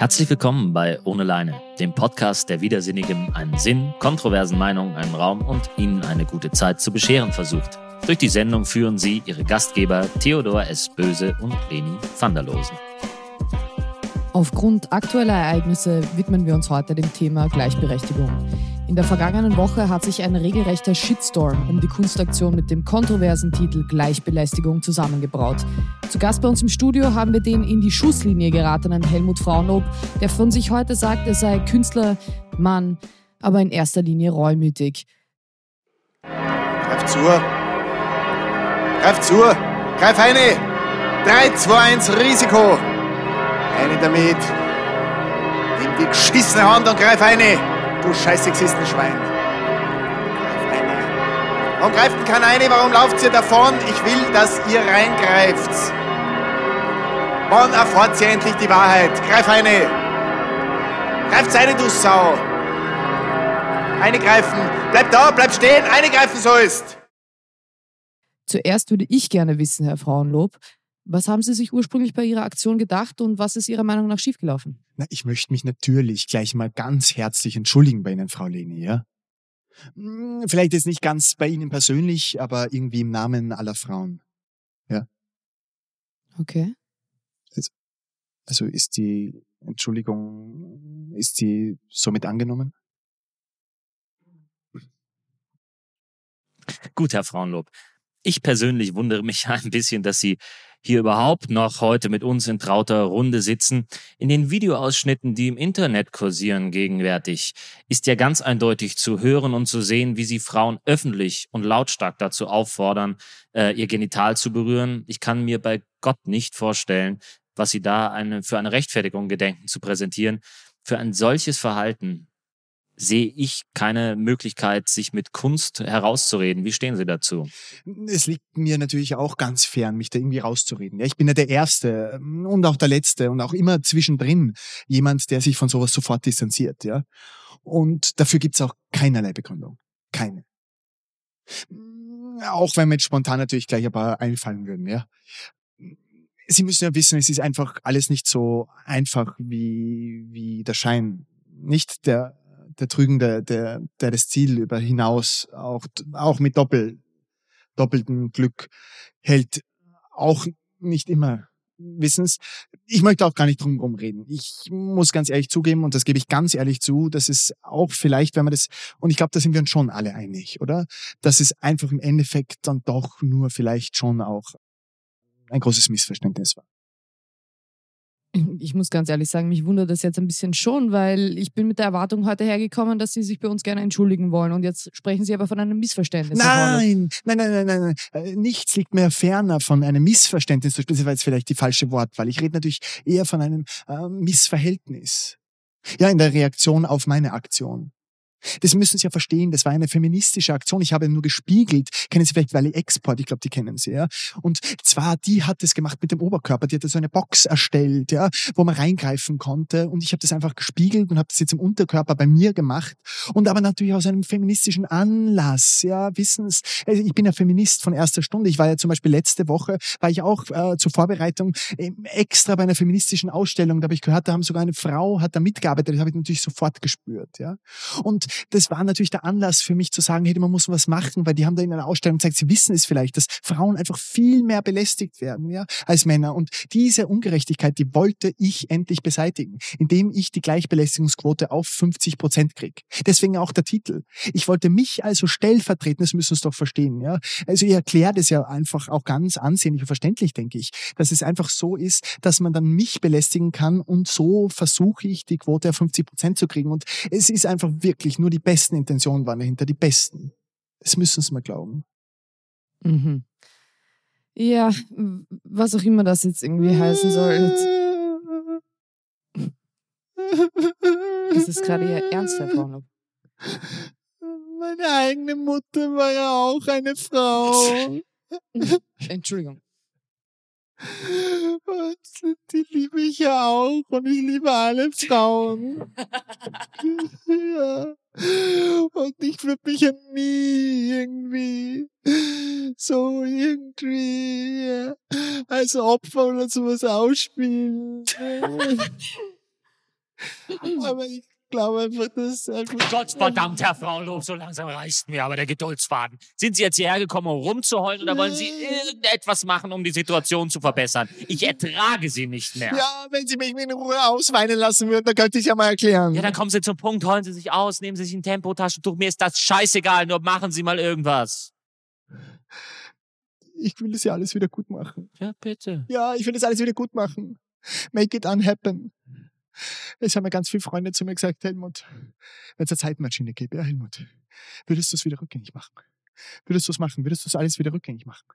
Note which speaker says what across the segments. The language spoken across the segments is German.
Speaker 1: Herzlich willkommen bei Ohne Leine, dem Podcast, der Widersinnigem einen Sinn, kontroversen Meinungen einen Raum und Ihnen eine gute Zeit zu bescheren versucht. Durch die Sendung führen Sie Ihre Gastgeber Theodor S. Böse und Leni van der Losen.
Speaker 2: Aufgrund aktueller Ereignisse widmen wir uns heute dem Thema Gleichberechtigung. In der vergangenen Woche hat sich ein regelrechter Shitstorm um die Kunstaktion mit dem kontroversen Titel Gleichbelästigung zusammengebraut. Zu Gast bei uns im Studio haben wir den in die Schusslinie geratenen Helmut Frauenlob, der von sich heute sagt, er sei Künstler, Mann, aber in erster Linie reumütig.
Speaker 3: Greif zu! Greif zu! Greif eine! 3, 2, 1, Risiko! Eine damit! Nimm die geschissene Hand und greif eine! Du scheiß Sexistenschwein. Greif eine. Warum greift denn keiner eine? Warum lauft ihr davon? Ich will, dass ihr reingreift. Wann erfahrt ihr endlich die Wahrheit? Greif eine. Greift eine, du Sau. Eine greifen. Bleib da, bleib stehen. Eine greifen sollst.
Speaker 2: Zuerst würde ich gerne wissen, Herr Frauenlob, was haben Sie sich ursprünglich bei Ihrer Aktion gedacht und was ist Ihrer Meinung nach schiefgelaufen?
Speaker 4: Na, ich möchte mich natürlich gleich mal ganz herzlich entschuldigen bei Ihnen, Frau Leni, ja? Hm, vielleicht jetzt nicht ganz bei Ihnen persönlich, aber irgendwie im Namen aller Frauen. Ja.
Speaker 2: Okay.
Speaker 4: Also, also ist die Entschuldigung, ist die somit angenommen?
Speaker 1: Gut, Herr Frauenlob. Ich persönlich wundere mich ein bisschen, dass Sie hier überhaupt noch heute mit uns in trauter Runde sitzen. In den Videoausschnitten, die im Internet kursieren gegenwärtig, ist ja ganz eindeutig zu hören und zu sehen, wie sie Frauen öffentlich und lautstark dazu auffordern, äh, ihr Genital zu berühren. Ich kann mir bei Gott nicht vorstellen, was sie da eine, für eine Rechtfertigung gedenken zu präsentieren. Für ein solches Verhalten sehe ich keine Möglichkeit, sich mit Kunst herauszureden. Wie stehen Sie dazu?
Speaker 4: Es liegt mir natürlich auch ganz fern, mich da irgendwie rauszureden. Ja, ich bin ja der Erste ähm, und auch der Letzte und auch immer zwischendrin jemand, der sich von sowas sofort distanziert. Ja, und dafür gibt's auch keinerlei Begründung. Keine. Auch wenn mir jetzt spontan natürlich gleich ein paar einfallen würden. Ja. Sie müssen ja wissen, es ist einfach alles nicht so einfach wie, wie der Schein. Nicht der der Trügende, der, der das Ziel über hinaus auch, auch mit Doppel, doppeltem Glück hält, auch nicht immer. Wissens, ich möchte auch gar nicht drum reden. Ich muss ganz ehrlich zugeben, und das gebe ich ganz ehrlich zu, dass es auch vielleicht, wenn man das, und ich glaube, da sind wir uns schon alle einig, oder? Dass es einfach im Endeffekt dann doch nur vielleicht schon auch ein großes Missverständnis war.
Speaker 2: Ich muss ganz ehrlich sagen, mich wundert das jetzt ein bisschen schon, weil ich bin mit der Erwartung heute hergekommen, dass Sie sich bei uns gerne entschuldigen wollen. Und jetzt sprechen Sie aber von einem Missverständnis.
Speaker 4: Nein, nein, nein, nein, nein. Äh, nichts liegt mir ferner von einem Missverständnis. Das war jetzt vielleicht die falsche Wortwahl. Ich rede natürlich eher von einem äh, Missverhältnis. Ja, in der Reaktion auf meine Aktion. Das müssen Sie ja verstehen, das war eine feministische Aktion. Ich habe nur gespiegelt. Kennen Sie vielleicht Valley Export? Ich glaube, die kennen Sie, ja. Und zwar, die hat das gemacht mit dem Oberkörper. Die hat so eine Box erstellt, ja, wo man reingreifen konnte. Und ich habe das einfach gespiegelt und habe das jetzt im Unterkörper bei mir gemacht. Und aber natürlich aus einem feministischen Anlass, ja, wissen Sie. Also ich bin ja Feminist von erster Stunde. Ich war ja zum Beispiel letzte Woche, war ich auch äh, zur Vorbereitung äh, extra bei einer feministischen Ausstellung. Da habe ich gehört, da haben sogar eine Frau hat da mitgearbeitet. Das habe ich natürlich sofort gespürt, ja. Und das war natürlich der Anlass für mich zu sagen, hey, man muss was machen, weil die haben da in einer Ausstellung gezeigt, sie wissen es vielleicht, dass Frauen einfach viel mehr belästigt werden, ja, als Männer. Und diese Ungerechtigkeit, die wollte ich endlich beseitigen, indem ich die Gleichbelästigungsquote auf 50 Prozent kriege. Deswegen auch der Titel. Ich wollte mich also stellvertreten, das müssen Sie doch verstehen, ja. Also ich erkläre das ja einfach auch ganz ansehnlich und verständlich, denke ich, dass es einfach so ist, dass man dann mich belästigen kann und so versuche ich, die Quote auf 50 Prozent zu kriegen. Und es ist einfach wirklich nur die besten Intentionen waren dahinter, die besten. Das müssen Sie mal glauben.
Speaker 2: Mhm. Ja, was auch immer das jetzt irgendwie heißen soll. Das ist gerade Ihr Ernst, Herr Porno.
Speaker 4: Meine eigene Mutter war ja auch eine Frau.
Speaker 2: Entschuldigung.
Speaker 4: Und die liebe ich ja auch und ich liebe alle Frauen. ja. Und ich würde mich ja nie irgendwie so irgendwie als Opfer oder sowas ausspielen. Aber ich glaube einfach, das ist einfach.
Speaker 1: Gottverdammt, Herr Frauenlob, so langsam reißt mir aber der Geduldsfaden. Sind Sie jetzt hierher gekommen, um rumzuheulen oder wollen Sie irgendetwas machen, um die Situation zu verbessern? Ich ertrage Sie nicht mehr.
Speaker 4: Ja, wenn Sie mich in Ruhe ausweinen lassen würden, dann könnte ich ja mal erklären.
Speaker 1: Ja, dann kommen Sie zum Punkt, heulen Sie sich aus, nehmen Sie sich ein Tempotaschentuch, mir ist das scheißegal, nur machen Sie mal irgendwas.
Speaker 4: ich will das ja alles wieder gut machen.
Speaker 1: Ja, bitte.
Speaker 4: Ja, ich will das alles wieder gut machen. Make it unhappen. Es haben ja ganz viele Freunde zu mir gesagt, Helmut, wenn es eine Zeitmaschine gäbe, ja, Helmut, würdest du es wieder rückgängig machen? Würdest du es machen? Würdest du es alles wieder rückgängig machen?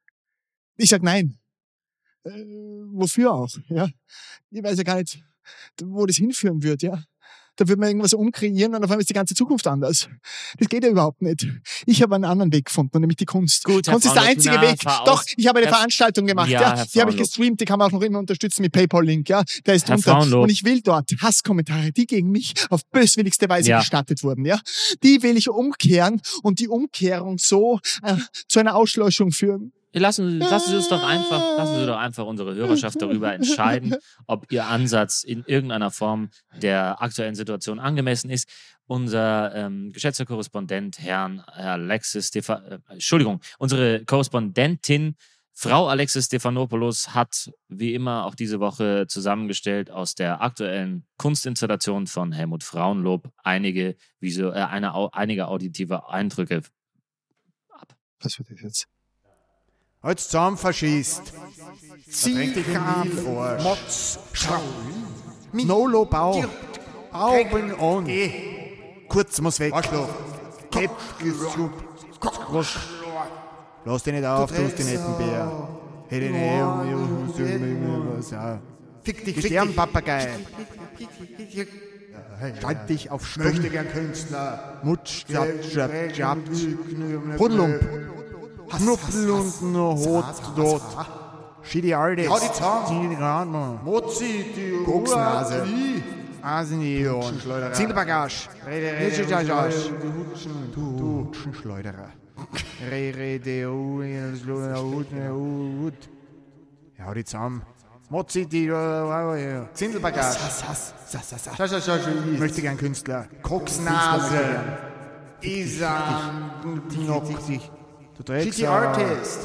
Speaker 4: Ich sag nein. Äh, wofür auch, ja? Ich weiß ja gar nicht, wo das hinführen wird, ja? Da wird man irgendwas umkreieren und auf einmal ist die ganze Zukunft anders. Das geht ja überhaupt nicht. Ich habe einen anderen Weg gefunden, nämlich die Kunst.
Speaker 1: Gut,
Speaker 4: Kunst ist der einzige
Speaker 1: na,
Speaker 4: Weg. Doch, ich habe eine
Speaker 1: Herr-
Speaker 4: Veranstaltung gemacht,
Speaker 1: Ja,
Speaker 4: ja. Die habe ich gestreamt, die kann man auch noch immer unterstützen mit PayPal-Link, ja. Der ist
Speaker 1: Herr
Speaker 4: drunter.
Speaker 1: Frauenlob.
Speaker 4: Und ich will dort Hasskommentare, die gegen mich auf böswilligste Weise
Speaker 1: Ja.
Speaker 4: gestattet wurden, ja. Die will ich umkehren und die Umkehrung so äh, zu einer Auslöschung führen.
Speaker 1: Lassen, lassen Sie uns doch einfach, lassen Sie doch einfach unsere Hörerschaft darüber entscheiden, ob Ihr Ansatz in irgendeiner Form der aktuellen Situation angemessen ist. Unser ähm, geschätzter Korrespondent, Herrn Alexis Stefa äh, Entschuldigung, unsere Korrespondentin Frau Alexis Stephanopoulos hat wie immer auch diese Woche zusammengestellt aus der aktuellen Kunstinstallation von Helmut Frauenlob einige, visu äh, eine, einige auditive Eindrücke.
Speaker 4: Was wird das jetzt?
Speaker 3: Halt zusammen, Faschist. Zieh dich an, Motz, Schau. Nolo, Bau. Augen on. Kurz muss weg. Arschloch. Kepp, Kosch. Lass dich nicht auf, du hast den netten Bär. Hey, den hey, Fick dich, Sternpapagei. Schalt dich auf Stumm. Möchte gern Künstler. Mutsch, Jab, Jab, Jab. Hudelump. Knuppel und nur Hot dort. Schiedi Aldes. Hau die Zahn. Die Granmann. Mozi, die Koksnase. Aseniohren. Zielbagage. Rede, Du Hutschenschleuderer. Re, re, de, u, hut. Ja, die zusammen. Mozi, die Zindelbagage. Schau, schau, schau, schau. Möchte gern Künstler. Koksnase. Isan. Du Drecksau.
Speaker 5: City Artist.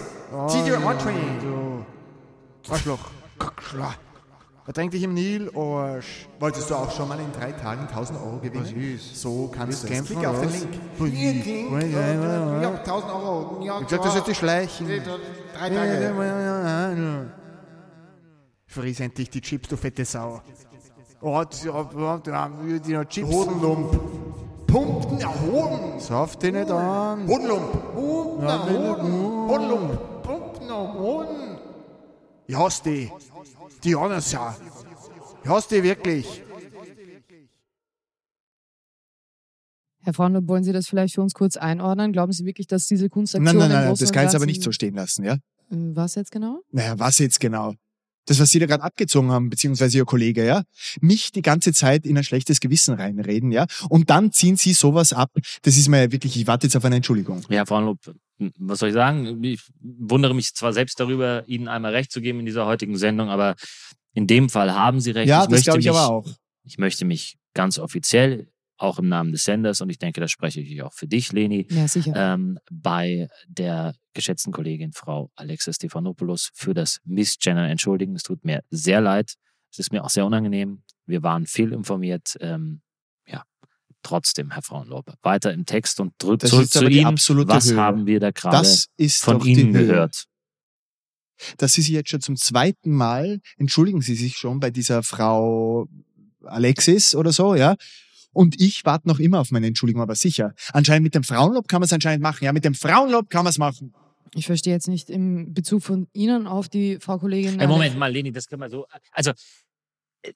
Speaker 5: City Artist.
Speaker 3: Du Arschloch. Ertränk dich im Nil, Arsch.
Speaker 5: Wolltest du auch schon mal in drei Tagen 1000 Euro gewinnen? So kannst du es.
Speaker 3: kämpfen,
Speaker 5: Klicke auf den
Speaker 3: was?
Speaker 5: Link. Link. Ja, 1000 Euro. Ja,
Speaker 3: Ich sag, das ist die Schleichen.
Speaker 5: Drei Tage.
Speaker 3: Fries endlich die Chips, du fette Sau. Oh, oh, oh, die Chips.
Speaker 5: Hodenlump. Pumpen, ja, Hoden.
Speaker 3: Sauf die nicht an.
Speaker 5: Hodenlump. Pumpen, ja, Hoden. Hodenlump. Pumpen, ja, Hoden.
Speaker 3: Ich hasse die. Die anderen Sau. Ich hasse die wirklich.
Speaker 2: Herr Frauenlob, wollen Sie das vielleicht für uns kurz einordnen? Glauben Sie wirklich, dass diese Kunstaktion
Speaker 4: Nein, nein, nein,
Speaker 2: Großen
Speaker 4: das kann ich jetzt aber nicht so stehen lassen, ja?
Speaker 2: Äh, Was jetzt genau?
Speaker 4: Naja, was jetzt genau? Das, was Sie da gerade abgezogen haben, beziehungsweise Ihr Kollege, ja? Mich die ganze Zeit in ein schlechtes Gewissen reinreden, ja? Und dann ziehen Sie sowas ab. Das ist mir ja wirklich, ich warte jetzt auf eine Entschuldigung.
Speaker 1: Ja, Frauenlob, was soll ich sagen? Ich wundere mich zwar selbst darüber, Ihnen einmal recht zu geben in dieser heutigen Sendung, aber in dem Fall haben Sie recht.
Speaker 4: Ja,
Speaker 1: ich
Speaker 4: das glaube ich
Speaker 1: mich,
Speaker 4: aber auch.
Speaker 1: Ich möchte mich ganz offiziell, auch im Namen des Senders, und ich denke, da spreche ich auch für dich, Leni,
Speaker 2: Ja, sicher.
Speaker 1: ähm, bei der geschätzten Kollegin Frau Alexis Stefanopoulos für das Missgendern entschuldigen. Es tut mir sehr leid. Es ist mir auch sehr unangenehm. Wir waren viel informiert. Ähm, ja, trotzdem, Herr Frauenlob, weiter im Text und drück
Speaker 4: Das
Speaker 1: zurück zu Ihnen. Was
Speaker 4: Höhe.
Speaker 1: haben wir da gerade
Speaker 4: Das
Speaker 1: von Ihnen gehört?
Speaker 4: dass Sie sich jetzt schon zum zweiten Mal, entschuldigen Sie sich schon bei dieser Frau Alexis oder so, ja? Und ich warte noch immer auf meine Entschuldigung, aber sicher. Anscheinend mit dem Frauenlob kann man es anscheinend machen. Ja, mit dem Frauenlob kann man es machen.
Speaker 2: Ich verstehe jetzt nicht im Bezug von Ihnen auf die Frau Kollegin.
Speaker 1: Hey, Moment mal, Leni, das können wir so. Also, äh,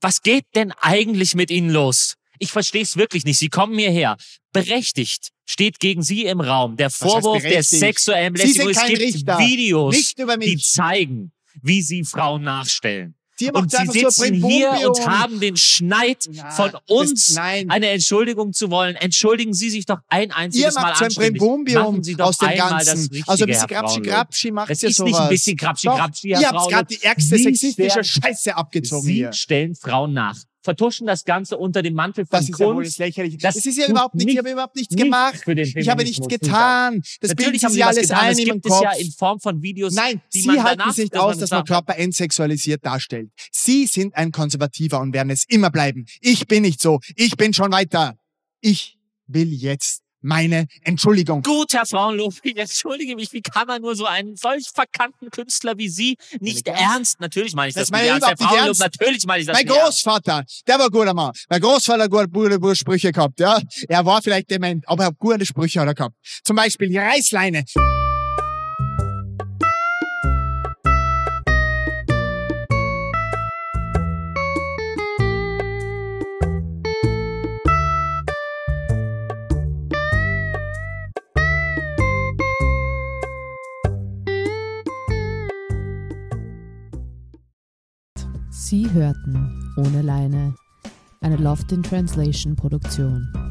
Speaker 1: was geht denn eigentlich mit Ihnen los? Ich verstehe es wirklich nicht. Sie kommen hierher. Berechtigt steht gegen Sie im Raum der Vorwurf der sexuellen Belästigung. Es gibt
Speaker 4: Richter.
Speaker 1: Videos,
Speaker 4: Nicht über
Speaker 1: die zeigen, wie Sie Frauen nachstellen.
Speaker 4: Die
Speaker 1: Und Sie sitzen hier und haben den Schneid
Speaker 4: Ja,
Speaker 1: von
Speaker 4: das-
Speaker 1: uns
Speaker 4: nein.
Speaker 1: eine Entschuldigung zu wollen. Entschuldigen Sie sich doch ein
Speaker 4: Ihr
Speaker 1: einziges Mal
Speaker 4: so ein
Speaker 1: anständig. Machen Sie doch
Speaker 4: aus dem
Speaker 1: einmal
Speaker 4: Ganzen.
Speaker 1: das Richtige,
Speaker 4: also ein bisschen
Speaker 1: Frauenlob.
Speaker 4: Grapschi macht
Speaker 1: Es
Speaker 4: ja
Speaker 1: ist
Speaker 4: sowas.
Speaker 1: nicht ein bisschen Grapschi
Speaker 4: Doch,
Speaker 1: Grapschi,
Speaker 4: Ihr habt gerade die ärgste sexistische Scheiße abgezogen
Speaker 1: Sie
Speaker 4: hier.
Speaker 1: stellen Frauen nach. Vertuschen das Ganze unter dem Mantel von
Speaker 4: Das ist ja wohl das
Speaker 1: Kunst.
Speaker 4: Lächerliche.
Speaker 1: Das
Speaker 4: Das, ist ja überhaupt nichts, ich
Speaker 1: nicht-
Speaker 4: habe überhaupt nichts gemacht. Ich habe nichts getan. Das
Speaker 1: Natürlich
Speaker 4: bilden
Speaker 1: haben
Speaker 4: sie
Speaker 1: sie
Speaker 4: ja alles
Speaker 1: getan.
Speaker 4: ein in meinem
Speaker 1: gibt es ja
Speaker 4: Kopf.
Speaker 1: in Form von Videos,
Speaker 4: Nein, Sie halten sich
Speaker 1: dass
Speaker 4: aus, dass man Körper entsexualisiert darstellt. Sie sind ein Konservativer und werden es immer bleiben. Ich bin nicht so. Ich bin schon weiter. Ich will jetzt meine Entschuldigung.
Speaker 1: Gut, Herr Frauenlob, ich entschuldige mich, wie kann man nur so einen solch verkannten Künstler wie Sie nicht
Speaker 4: Ernst?
Speaker 1: ernst, natürlich meine ich das,
Speaker 4: Das meine
Speaker 1: ernst, Herr Frauenlob,
Speaker 4: ernst.
Speaker 1: natürlich meine ich das
Speaker 4: Mein
Speaker 1: nicht ernst.
Speaker 4: Großvater, der war guter Mann. Mein Großvater hat gute, gute, gute Sprüche gehabt, ja. Er war vielleicht dement, aber er hat gute Sprüche hat er gehabt. Zum Beispiel die Reißleine.
Speaker 2: Sie hörten Ohne Leine, eine Loft in Translation Produktion.